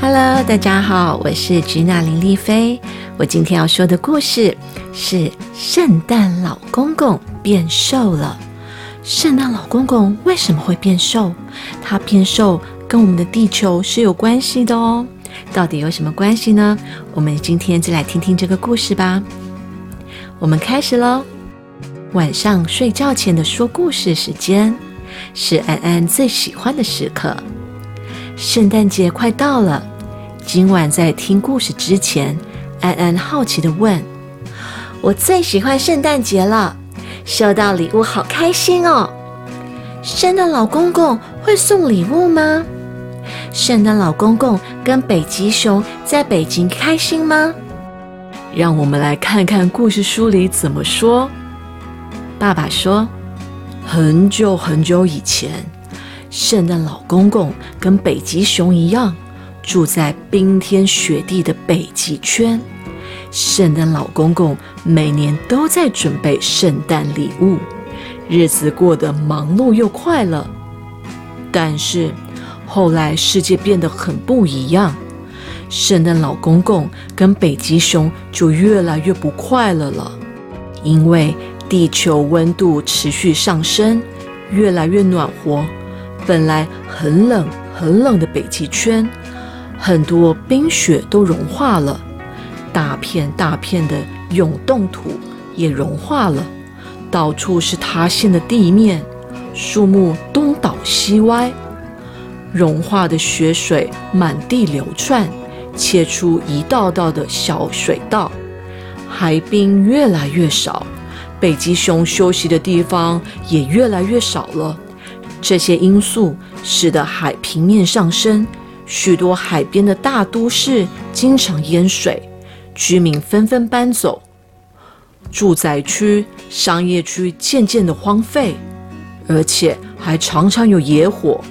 Hello，大家好，我是吉娜林丽菲。我今天要说的故事是圣诞老公公变瘦了。圣诞老公公为什么会变瘦？他变瘦跟我们的地球是有关系的哦。到底有什么关系呢？我们今天就来听听这个故事吧。我们开始喽。晚上睡觉前的说故事时间是安安最喜欢的时刻。圣诞节快到了，今晚在听故事之前，安安好奇的问：“我最喜欢圣诞节了，收到礼物好开心哦！圣诞老公公会送礼物吗？圣诞老公公跟北极熊在北京开心吗？”让我们来看看故事书里怎么说。爸爸说：“很久很久以前。”圣诞老公公跟北极熊一样，住在冰天雪地的北极圈。圣诞老公公每年都在准备圣诞礼物，日子过得忙碌又快乐。但是后来世界变得很不一样，圣诞老公公跟北极熊就越来越不快乐了，因为地球温度持续上升，越来越暖和。本来很冷很冷的北极圈，很多冰雪都融化了，大片大片的永冻土也融化了，到处是塌陷的地面，树木东倒西歪，融化的雪水满地流窜，切出一道道的小水道，海冰越来越少，北极熊休息的地方也越来越少了。这些因素使得海平面上升，许多海边的大都市经常淹水，居民纷纷搬走，住宅区、商业区渐渐的荒废，而且还常常有野火，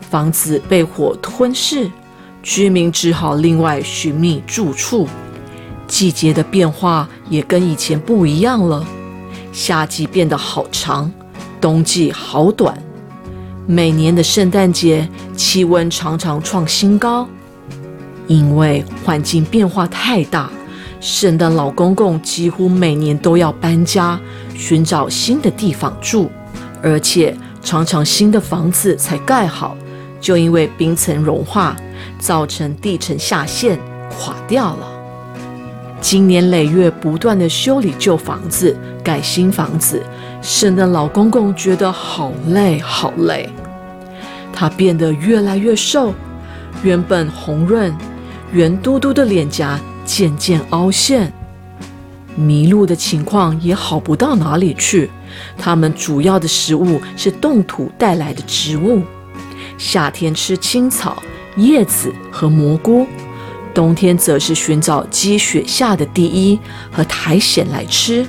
房子被火吞噬，居民只好另外寻觅住处。季节的变化也跟以前不一样了，夏季变得好长，冬季好短。每年的圣诞节，气温常常创新高，因为环境变化太大，圣诞老公公几乎每年都要搬家，寻找新的地方住，而且常常新的房子才盖好，就因为冰层融化，造成地层下陷，垮掉了。经年累月不断的修理旧房子，盖新房子。圣诞老公公觉得好累，好累。他变得越来越瘦，原本红润、圆嘟嘟的脸颊渐渐凹陷。麋鹿的情况也好不到哪里去。它们主要的食物是冻土带来的植物，夏天吃青草、叶子和蘑菇，冬天则是寻找积雪下的地衣和苔藓来吃。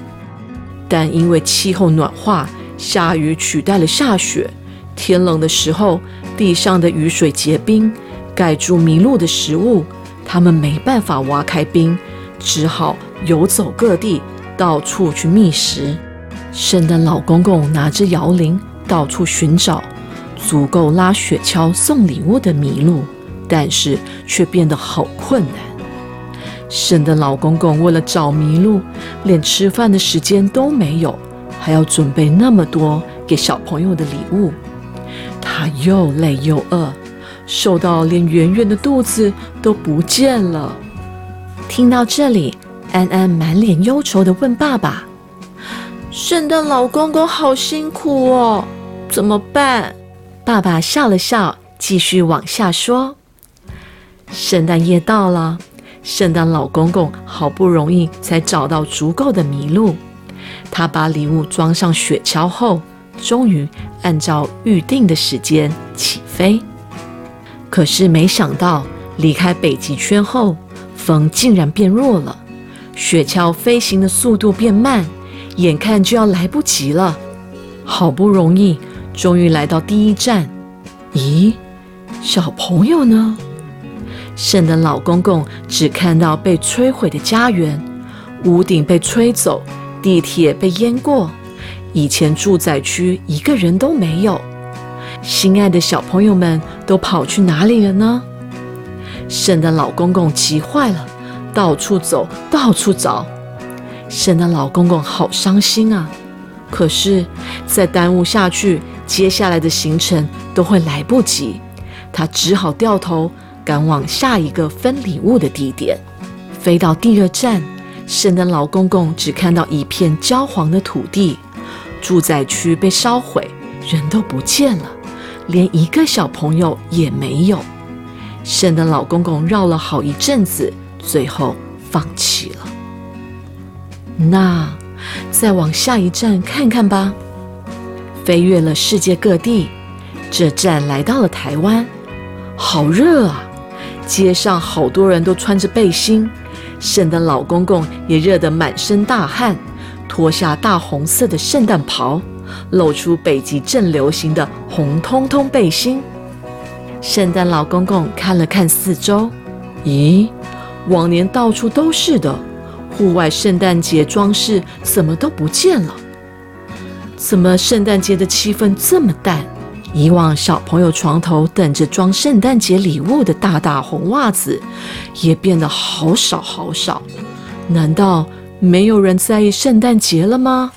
但因为气候暖化，下雨取代了下雪。天冷的时候，地上的雨水结冰，盖住麋鹿的食物，它们没办法挖开冰，只好游走各地，到处去觅食。圣诞老公公拿着摇铃，到处寻找足够拉雪橇送礼物的麋鹿，但是却变得好困难。圣诞老公公为了找麋鹿，连吃饭的时间都没有，还要准备那么多给小朋友的礼物，他又累又饿，瘦到连圆圆的肚子都不见了。听到这里，安安满脸忧愁地问爸爸：“圣诞老公公好辛苦哦，怎么办？”爸爸笑了笑，继续往下说：“圣诞夜到了。”圣诞老公公好不容易才找到足够的麋鹿，他把礼物装上雪橇后，终于按照预定的时间起飞。可是没想到，离开北极圈后，风竟然变弱了，雪橇飞行的速度变慢，眼看就要来不及了。好不容易，终于来到第一站。咦，小朋友呢？圣诞老公公只看到被摧毁的家园，屋顶被吹走，地铁被淹过，以前住宅区一个人都没有。心爱的小朋友们都跑去哪里了呢？圣诞老公公急坏了，到处走，到处找。圣诞老公公好伤心啊！可是再耽误下去，接下来的行程都会来不及。他只好掉头赶往下一个分礼物的地点。飞到第二站，圣诞老公公只看到一片焦黄的土地，住宅区被烧毁，人都不见了，连一个小朋友也没有。圣诞老公公绕了好一阵子，最后放弃了。那再往下一站看看吧。飞越了世界各地，这站来到了台湾。好热啊！街上好多人都穿着背心，圣诞老公公也热得满身大汗，脱下大红色的圣诞袍，露出北极正流行的红彤彤背心。圣诞老公公看了看四周，咦，往年到处都是的。户外圣诞节装饰怎么都不见了？怎么圣诞节的气氛这么淡？以往小朋友床头等着装圣诞节礼物的大大红袜子，也变得好少好少。难道没有人在意圣诞节了吗？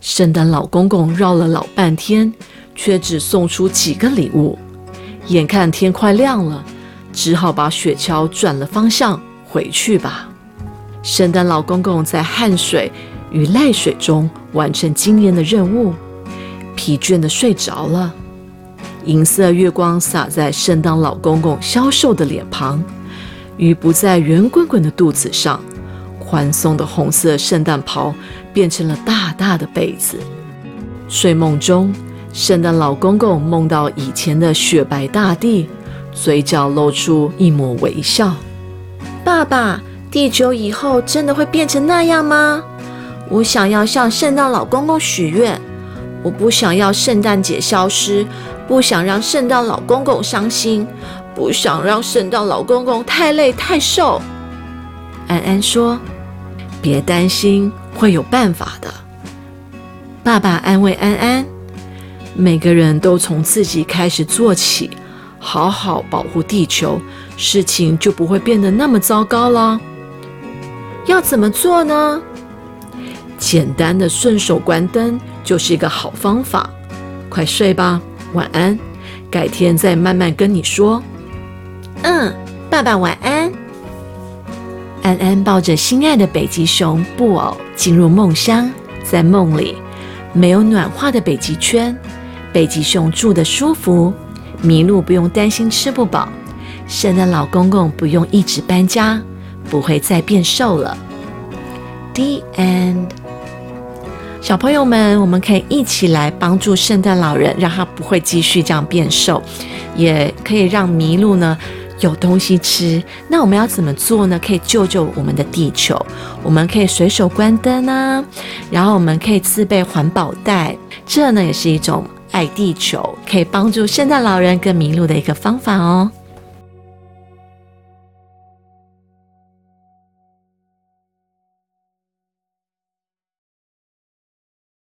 圣诞老公公绕了老半天，却只送出几个礼物。眼看天快亮了，只好把雪橇转了方向回去吧。圣诞老公公在汗水与泪水中完成今年的任务，疲倦的睡着了。银色月光洒在圣诞老公公消瘦的脸庞，雨不在圆滚滚的肚子上，宽松的红色圣诞袍变成了大大的被子。睡梦中，圣诞老公公梦到以前的雪白大地，嘴角露出一抹微笑。爸爸。地球以后真的会变成那样吗？我想要向圣诞老公公许愿，我不想要圣诞节消失，不想让圣诞老公公伤心，不想让圣诞老公公太累太瘦。安安说：“别担心，会有办法的。”爸爸安慰安安：“每个人都从自己开始做起，好好保护地球，事情就不会变得那么糟糕了。”要怎么做呢？简单的顺手关灯就是一个好方法。快睡吧，晚安。改天再慢慢跟你说。嗯，爸爸晚安。安安抱着心爱的北极熊布偶进入梦乡，在梦里没有暖化的北极圈，北极熊住得舒服，麋鹿不用担心吃不饱，圣诞老公公不用一直搬家。不会再变瘦了。The end。小朋友们，我们可以一起来帮助圣诞老人，让他不会继续这样变瘦，也可以让麋鹿呢有东西吃。那我们要怎么做呢？可以救救我们的地球。我们可以随手关灯啊，然后我们可以自备环保袋，这呢也是一种爱地球，可以帮助圣诞老人跟麋鹿的一个方法哦。